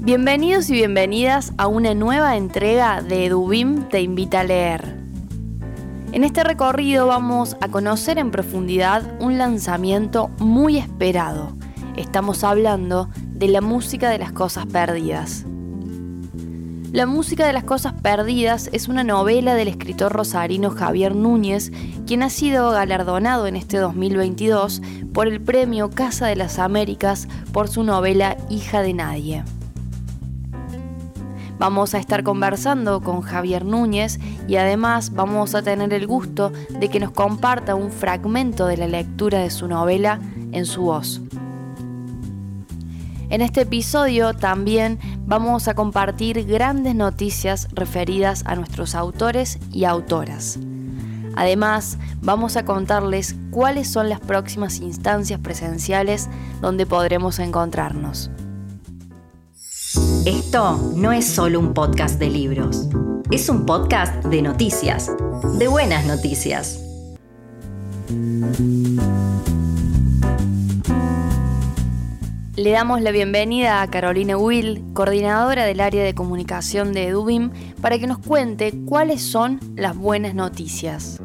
Bienvenidos y bienvenidas a una nueva entrega de Edubim Te Invita a Leer. En este recorrido vamos a conocer en profundidad un lanzamiento muy esperado. Estamos hablando de la música de las cosas perdidas. La música de las cosas perdidas es una novela del escritor rosarino Javier Núñez, quien ha sido galardonado en este 2022 por el premio Casa de las Américas por su novela Hija de Nadie. Vamos a estar conversando con Javier Núñez y además vamos a tener el gusto de que nos comparta un fragmento de la lectura de su novela en su voz. En este episodio también vamos a compartir grandes noticias referidas a nuestros autores y autoras. Además, vamos a contarles cuáles son las próximas instancias presenciales donde podremos encontrarnos. Esto no es solo un podcast de libros, es un podcast de noticias, de buenas noticias. Le damos la bienvenida a Carolina Will, coordinadora del área de comunicación de Edubim, para que nos cuente cuáles son las buenas noticias.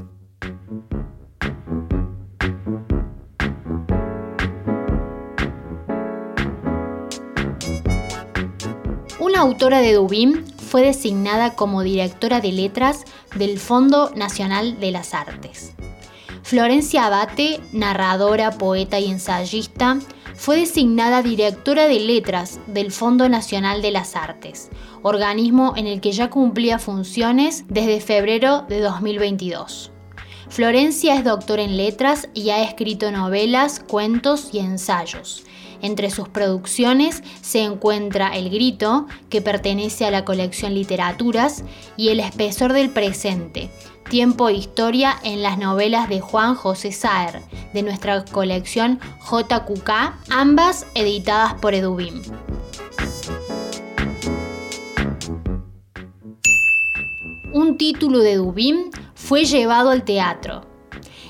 Autora de Dubim fue designada como directora de letras del Fondo Nacional de las Artes. Florencia Abate, narradora, poeta y ensayista, fue designada directora de letras del Fondo Nacional de las Artes, organismo en el que ya cumplía funciones desde febrero de 2022. Florencia es doctora en letras y ha escrito novelas, cuentos y ensayos. Entre sus producciones se encuentra El Grito, que pertenece a la colección Literaturas, y El Espesor del Presente, Tiempo e Historia en las novelas de Juan José Saer, de nuestra colección JQK, ambas editadas por Edubim. Un título de Edubim fue llevado al teatro.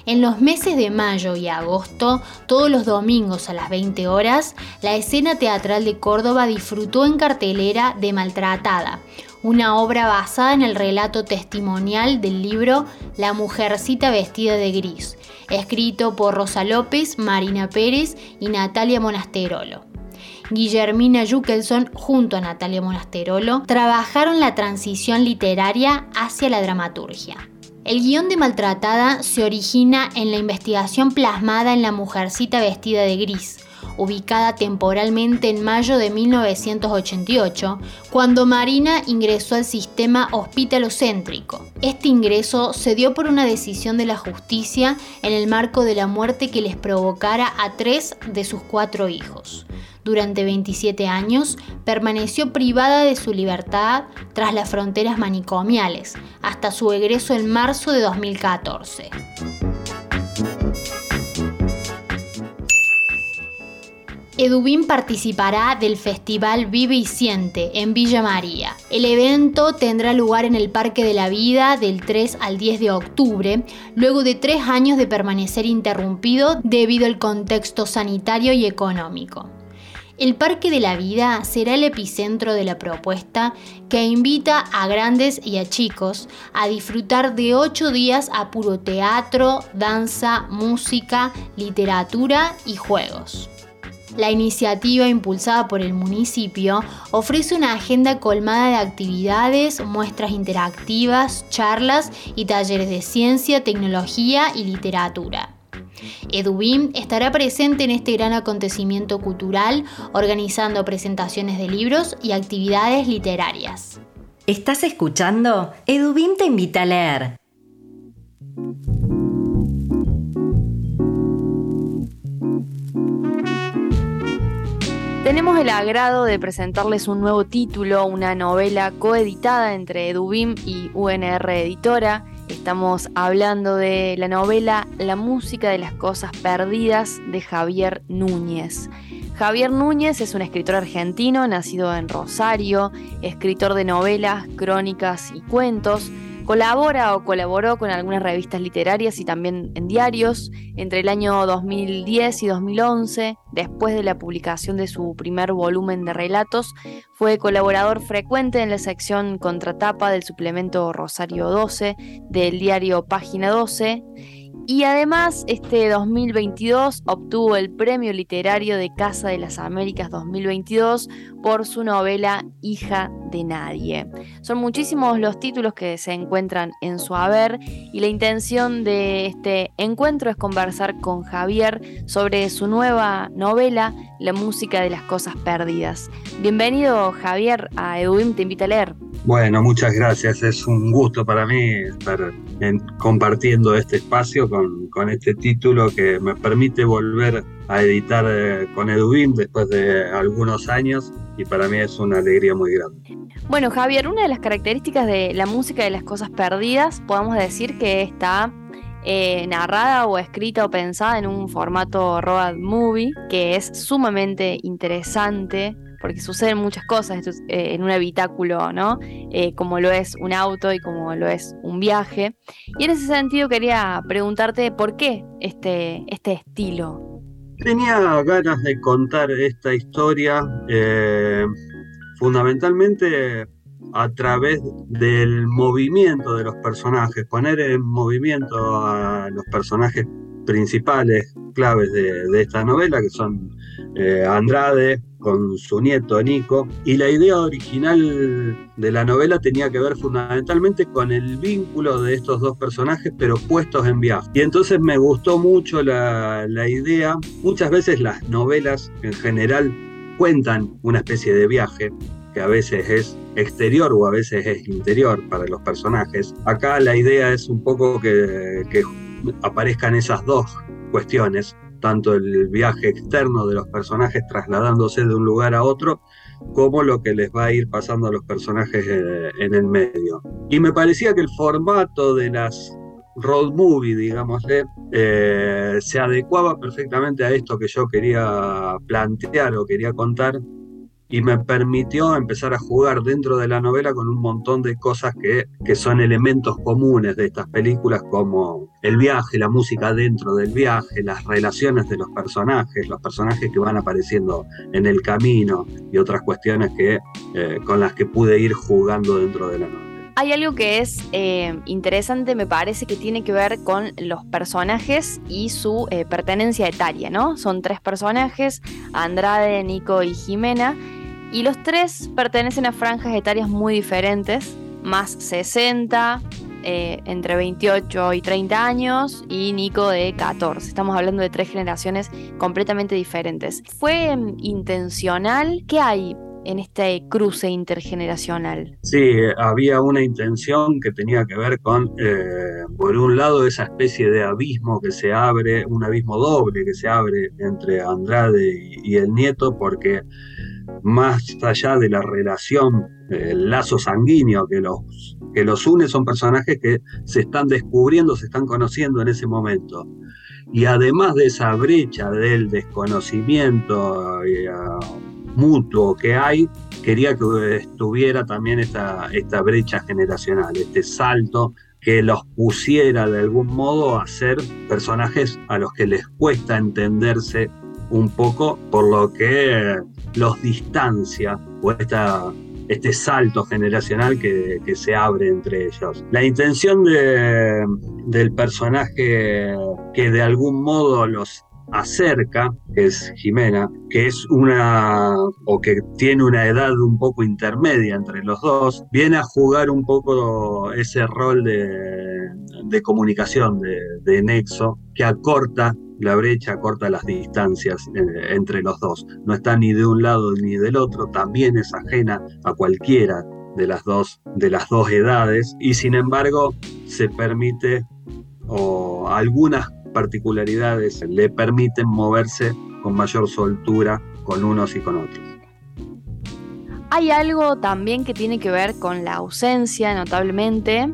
En los meses de mayo y agosto, todos los domingos a las 20 horas, la escena teatral de Córdoba disfrutó en cartelera de Maltratada, una obra basada en el relato testimonial del libro La mujercita vestida de gris, escrito por Rosa López, Marina Pérez y Natalia Monasterolo. Guillermina Jukelson junto a Natalia Monasterolo trabajaron la transición literaria hacia la dramaturgia. El guion de Maltratada se origina en la investigación plasmada en La Mujercita Vestida de Gris, ubicada temporalmente en mayo de 1988, cuando Marina ingresó al sistema hospitalocéntrico. Este ingreso se dio por una decisión de la justicia en el marco de la muerte que les provocara a tres de sus cuatro hijos. Durante 27 años permaneció privada de su libertad tras las fronteras manicomiales, hasta su egreso en marzo de 2014. Edubín participará del Festival Vive y Siente en Villa María. El evento tendrá lugar en el Parque de la Vida del 3 al 10 de octubre, luego de tres años de permanecer interrumpido debido al contexto sanitario y económico. El Parque de la Vida será el epicentro de la propuesta que invita a grandes y a chicos a disfrutar de ocho días a puro teatro, danza, música, literatura y juegos. La iniciativa impulsada por el municipio ofrece una agenda colmada de actividades, muestras interactivas, charlas y talleres de ciencia, tecnología y literatura. EduBIM estará presente en este gran acontecimiento cultural, organizando presentaciones de libros y actividades literarias. ¿Estás escuchando? EduBIM te invita a leer. Tenemos el agrado de presentarles un nuevo título, una novela coeditada entre EduBIM y UNR Editora, Estamos hablando de la novela La música de las cosas perdidas de Javier Núñez. Javier Núñez es un escritor argentino nacido en Rosario, escritor de novelas, crónicas y cuentos. Colabora o colaboró con algunas revistas literarias y también en diarios entre el año 2010 y 2011. Después de la publicación de su primer volumen de relatos, fue colaborador frecuente en la sección contratapa del suplemento Rosario 12 del diario Página 12 y además, este 2022 obtuvo el Premio Literario de Casa de las Américas 2022 por su novela Hija de Nadie. Son muchísimos los títulos que se encuentran en su haber y la intención de este encuentro es conversar con Javier sobre su nueva novela, La música de las cosas perdidas. Bienvenido Javier a Eduim Te invita a leer. Bueno, muchas gracias. Es un gusto para mí estar compartiendo este espacio con, este título que me permite volver a editar eh, con Edubim después de algunos años y para mí es una alegría muy grande. Bueno, Javier, una de las características de la música de las cosas perdidas, podemos decir que está eh, narrada o escrita o pensada en un formato road movie, que es sumamente interesante porque suceden muchas cosas eh, en un habitáculo, ¿no? Eh, como lo es un auto y como lo es un viaje. Y en ese sentido quería preguntarte por qué este, este estilo. Tenía ganas de contar esta historia eh, fundamentalmente a través del movimiento de los personajes, poner en movimiento a los personajes principales, claves de, esta novela, que son Andrade, con su nieto Nico. Y la idea original de la novela tenía que ver fundamentalmente con el vínculo de estos dos personajes, pero puestos en viaje. Y entonces me gustó mucho la, la idea. Muchas veces las novelas en general cuentan una especie de viaje que a veces es exterior o a veces es interior para los personajes. Acá la idea es un poco que, que aparezcan esas dos cuestiones, tanto el viaje externo de los personajes trasladándose de un lugar a otro, como lo que les va a ir pasando a los personajes eh, en el medio. Y me parecía que el formato de las road movie, digámosle, eh, se adecuaba perfectamente a esto que yo quería plantear o quería contar, y me permitió empezar a jugar dentro de la novela con un montón de cosas que, que son elementos comunes de estas películas como el viaje, la música dentro del viaje, las relaciones de los personajes, los personajes que van apareciendo en el camino y otras cuestiones que, eh, con las que pude ir jugando dentro de la novela. Hay algo que es eh, interesante, me parece, que tiene que ver con los personajes y su eh, pertenencia etaria, ¿no? Son tres personajes, Andrade, Nico y Jimena, y los tres pertenecen a franjas etarias muy diferentes, más 60, eh, entre 28 y 30 años, y Nico de 14. Estamos hablando de tres generaciones completamente diferentes. ¿Fue intencional? ¿Qué hay en este cruce intergeneracional? Sí, había una intención que tenía que ver con, eh, por un lado, esa especie de abismo que se abre, un abismo doble que se abre entre Andrade y el nieto, porque más allá de la relación, el lazo sanguíneo que los, que los une, son personajes que se están descubriendo, se están conociendo en ese momento. Y además de esa brecha del desconocimiento eh, mutuo que hay, quería que estuviera también esta, esta brecha generacional, este salto que los pusiera de algún modo a ser personajes a los que les cuesta entenderse un poco, por lo que los distancia o este salto generacional que, se abre entre ellos. La intención del personaje que de algún modo los acerca, que es Jimena, que es una o que tiene una edad un poco intermedia entre los dos, viene a jugar un poco ese rol de, comunicación, de, de nexo, que acorta la brecha corta las distancias eh, entre los dos. No está ni de un lado ni del otro, también es ajena a cualquiera de las dos, de las dos edades y sin embargo se permite o algunas particularidades le permiten moverse con mayor soltura con unos y con otros. Hay algo también que tiene que ver con la ausencia, notablemente,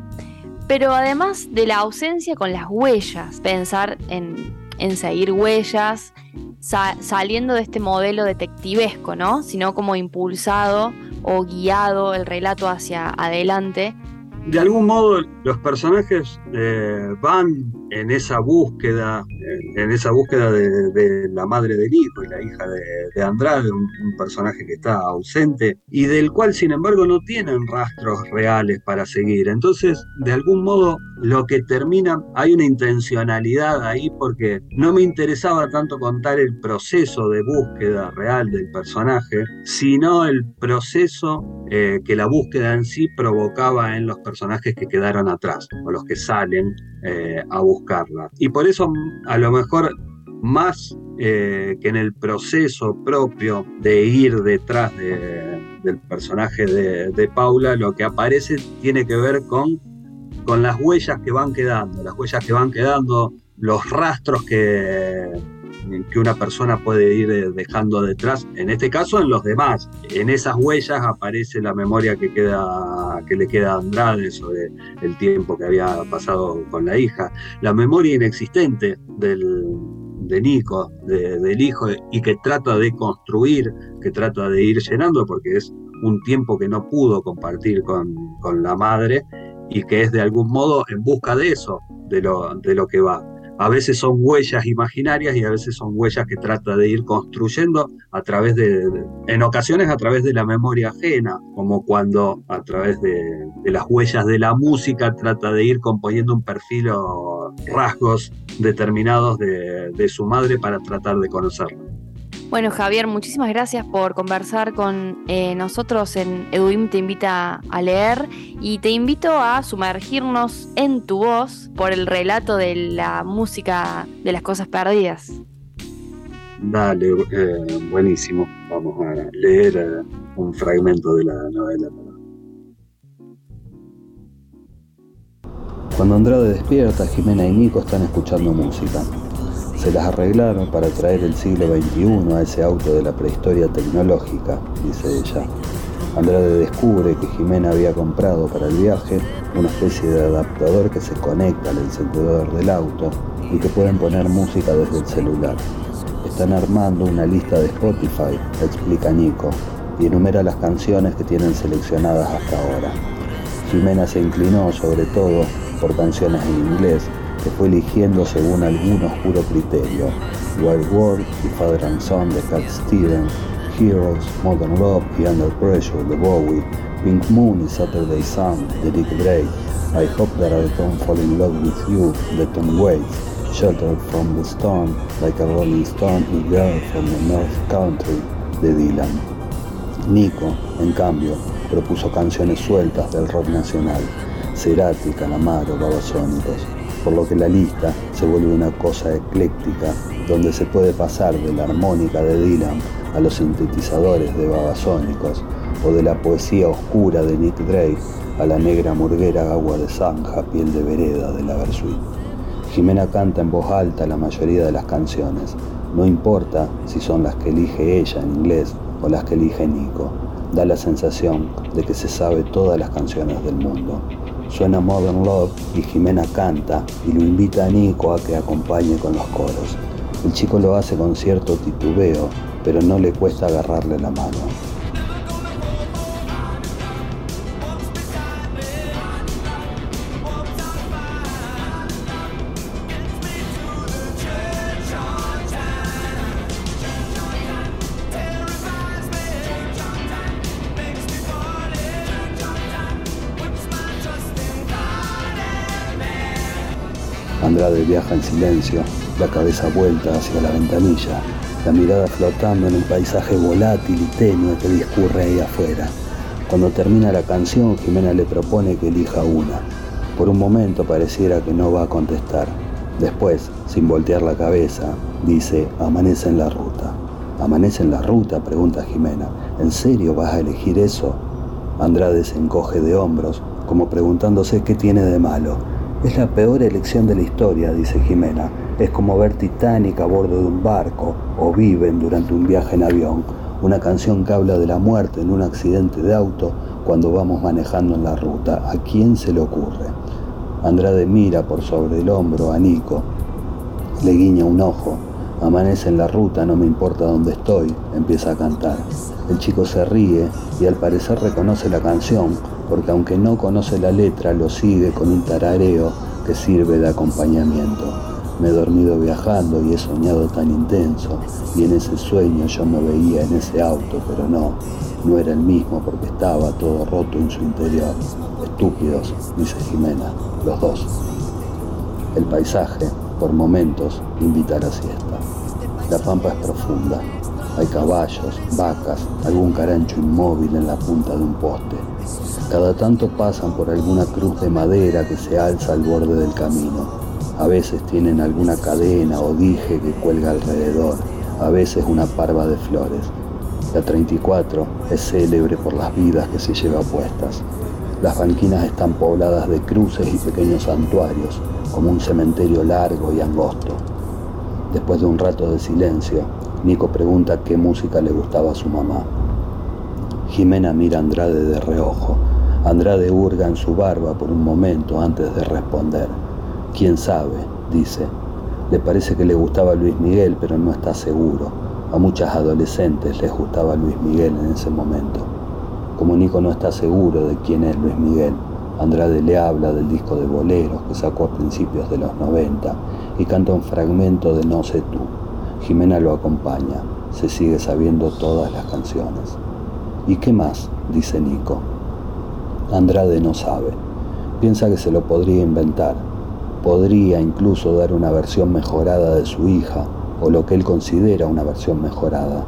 pero además de la ausencia con las huellas, pensar en, seguir huellas, saliendo de este modelo detectivesco, ¿no? Sino como impulsado o guiado el relato hacia adelante de algún modo los personajes eh, van en esa búsqueda, en, esa búsqueda de, la madre del hijo y la hija de, Andrade, un, personaje que está ausente y del cual sin embargo no tienen rastros reales para seguir. Entonces, de algún modo, lo que termina, hay una intencionalidad ahí porque no me interesaba tanto contar el proceso de búsqueda real del personaje, sino el proceso eh, que la búsqueda en sí provocaba en los personajes que quedaron atrás o los que salen eh, a buscarla. Y por eso a lo mejor más eh, que en el proceso propio de ir detrás del personaje de, Paula, lo que aparece tiene que ver con, con las huellas que van quedando, las huellas que van quedando, los rastros que, que una persona puede ir eh, dejando detrás, en este caso en los demás. En esas huellas aparece la memoria que, queda, que le queda a Andrade sobre el tiempo que había pasado con la hija, la memoria inexistente del, de Nico, del hijo, y que trata de construir, que trata de ir llenando, porque es un tiempo que no pudo compartir con, con la madre y que es de algún modo en busca de eso, de lo, de lo que va a veces son huellas imaginarias y a veces son huellas que trata de ir construyendo a través de, en ocasiones a través de la memoria ajena, como cuando a través de, las huellas de la música trata de ir componiendo un perfil o rasgos determinados de, de su madre para tratar de conocerla. Bueno, Javier, muchísimas gracias por conversar con eh, nosotros en Eduim Te Invita a Leer y te invito a sumergirnos en tu voz por el relato de la música de las cosas perdidas. Dale, eh, buenísimo. Vamos a leer eh, un fragmento de la novela. Cuando Andrade despierta, Jimena y Nico están escuchando música. Se las arreglaron para traer el siglo XXI a ese auto de la prehistoria tecnológica, dice ella. Andrade descubre que Jimena había comprado para el viaje una especie de adaptador que se conecta al encendedor del auto y que pueden poner música desde el celular. Están armando una lista de Spotify, explica Nico, y enumera las canciones que tienen seleccionadas hasta ahora. Jimena se inclinó sobre todo por canciones en inglés que fue eligiendo según algún oscuro criterio. Wild World y Father and Son de Cat Stevens, Heroes, Modern Love y Under Pressure de Bowie, Pink Moon y Saturday Sun de Dick Drake, I Hope That I Don't Fall in Love With You de Tom Waits, Shelter from the Storm, Like a Rolling Stone y Girl from the North Country de Dylan. Nico, en cambio, propuso canciones sueltas del rock nacional, Cerati, Calamaro, Babasónicos, por lo que la lista se vuelve una cosa ecléctica donde se puede pasar de la armónica de Dylan a los sintetizadores de babasónicos o de la poesía oscura de Nick Drake a la negra murguera agua de zanja, piel de vereda de la Versuit. Jimena canta en voz alta la mayoría de las canciones, no importa si son las que elige ella en inglés o las que elige Nico, da la sensación de que se sabe todas las canciones del mundo. Suena Modern Love y Jimena canta y lo invita a Nico a que acompañe con los coros. El chico lo hace con cierto titubeo, pero no le cuesta agarrarle la mano. Viaja en silencio, la cabeza vuelta hacia la ventanilla, la mirada flotando en el paisaje volátil y tenue que discurre ahí afuera. Cuando termina la canción, Jimena le propone que elija una. Por un momento pareciera que no va a contestar. Después, sin voltear la cabeza, dice, amanece en la ruta. ¿Amanece en la ruta? pregunta Jimena. ¿En serio vas a elegir eso? Andrade se encoge de hombros, como preguntándose qué tiene de malo Es la peor elección de la historia, dice Jimena. Es como ver Titanic a bordo de un barco o Viven durante un viaje en avión. Una canción que habla de la muerte en un accidente de auto cuando vamos manejando en la ruta. ¿A quién se le ocurre? Andrade mira por sobre el hombro a Nico, le guiña un ojo. Amanece en la ruta, no me importa dónde estoy, empieza a cantar. El chico se ríe y al parecer reconoce la canción, porque aunque no conoce la letra, lo sigue con un tarareo que sirve de acompañamiento. Me he dormido viajando y he soñado tan intenso, y en ese sueño yo me veía en ese auto, pero no, no era el mismo porque estaba todo roto en su interior. Estúpidos, dice Jimena, los dos. El paisaje, por momentos, invita a la siesta. La pampa es profunda. Hay caballos, vacas, algún carancho inmóvil en la punta de un poste. Cada tanto pasan por alguna cruz de madera que se alza al borde del camino. A veces tienen alguna cadena o dije que cuelga alrededor, a veces una parva de flores. La 34 es célebre por las vidas que se lleva puestas. Las banquinas están pobladas de cruces y pequeños santuarios, como un cementerio largo y angosto. Después de un rato de silencio, Nico pregunta qué música le gustaba a su mamá. Jimena mira a Andrade de reojo. Andrade hurga en su barba por un momento antes de responder. ¿Quién sabe? dice. Le parece que le gustaba Luis Miguel, pero no está seguro. A muchas adolescentes les gustaba Luis Miguel en ese momento. Como Nico no está seguro de quién es Luis Miguel, Andrade le habla del disco de boleros que sacó a principios de los 90 y canta un fragmento de No sé tú. Jimena lo acompaña, se sigue sabiendo todas las canciones. ¿Y qué más? dice Nico. Andrade no sabe. Piensa que se lo podría inventar. Podría incluso dar una versión mejorada de su hija, o lo que él considera una versión mejorada.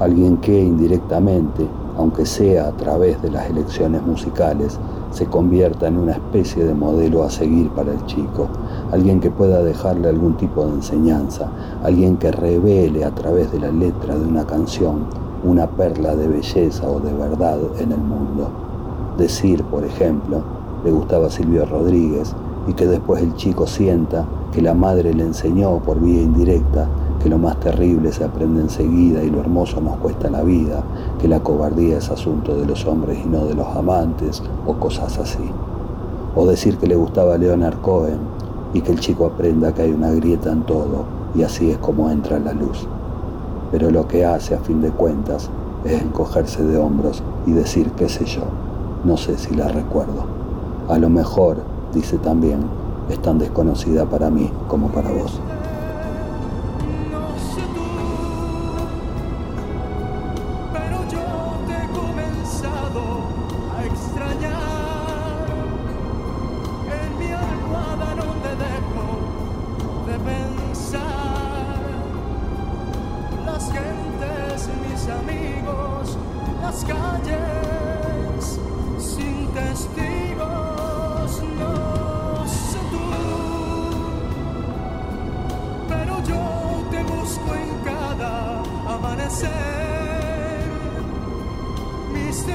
Alguien que indirectamente, aunque sea a través de las elecciones musicales, se convierta en una especie de modelo a seguir para el chico, alguien que pueda dejarle algún tipo de enseñanza, alguien que revele a través de la letra de una canción una perla de belleza o de verdad en el mundo decir, por ejemplo, le gustaba Silvio Rodríguez y que después el chico sienta que la madre le enseñó por vía indirecta que lo más terrible se aprende enseguida y lo hermoso nos cuesta la vida, que la cobardía es asunto de los hombres y no de los amantes o cosas así. O decir que le gustaba Leonard Cohen y que el chico aprenda que hay una grieta en todo y así es como entra la luz. Pero lo que hace a fin de cuentas es encogerse de hombros y decir qué sé yo. No sé si la recuerdo. A lo mejor, dice también, es tan desconocida para mí como para vos.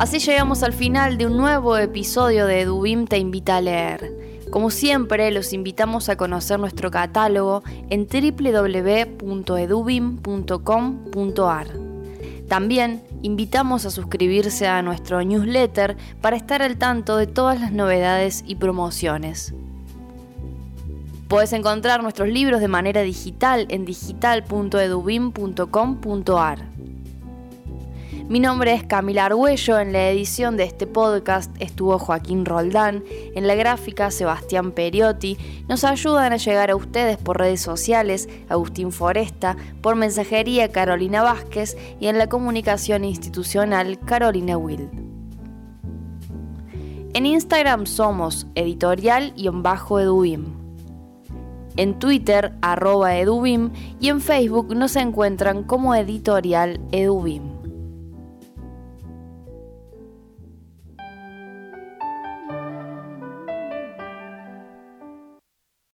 Así llegamos al final de un nuevo episodio de Edubim Te Invita a Leer. Como siempre, los invitamos a conocer nuestro catálogo en www.edubim.com.ar. También invitamos a suscribirse a nuestro newsletter para estar al tanto de todas las novedades y promociones. Puedes encontrar nuestros libros de manera digital en digital.edubim.com.ar. Mi nombre es Camila Argüello, en la edición de este podcast estuvo Joaquín Roldán, en la gráfica Sebastián Periotti, nos ayudan a llegar a ustedes por redes sociales Agustín Foresta, por mensajería Carolina Vázquez y en la comunicación institucional Carolina Wild. En Instagram somos editorial y en bajo edubim. En Twitter, arroba edubim y en Facebook nos encuentran como editorial edubim.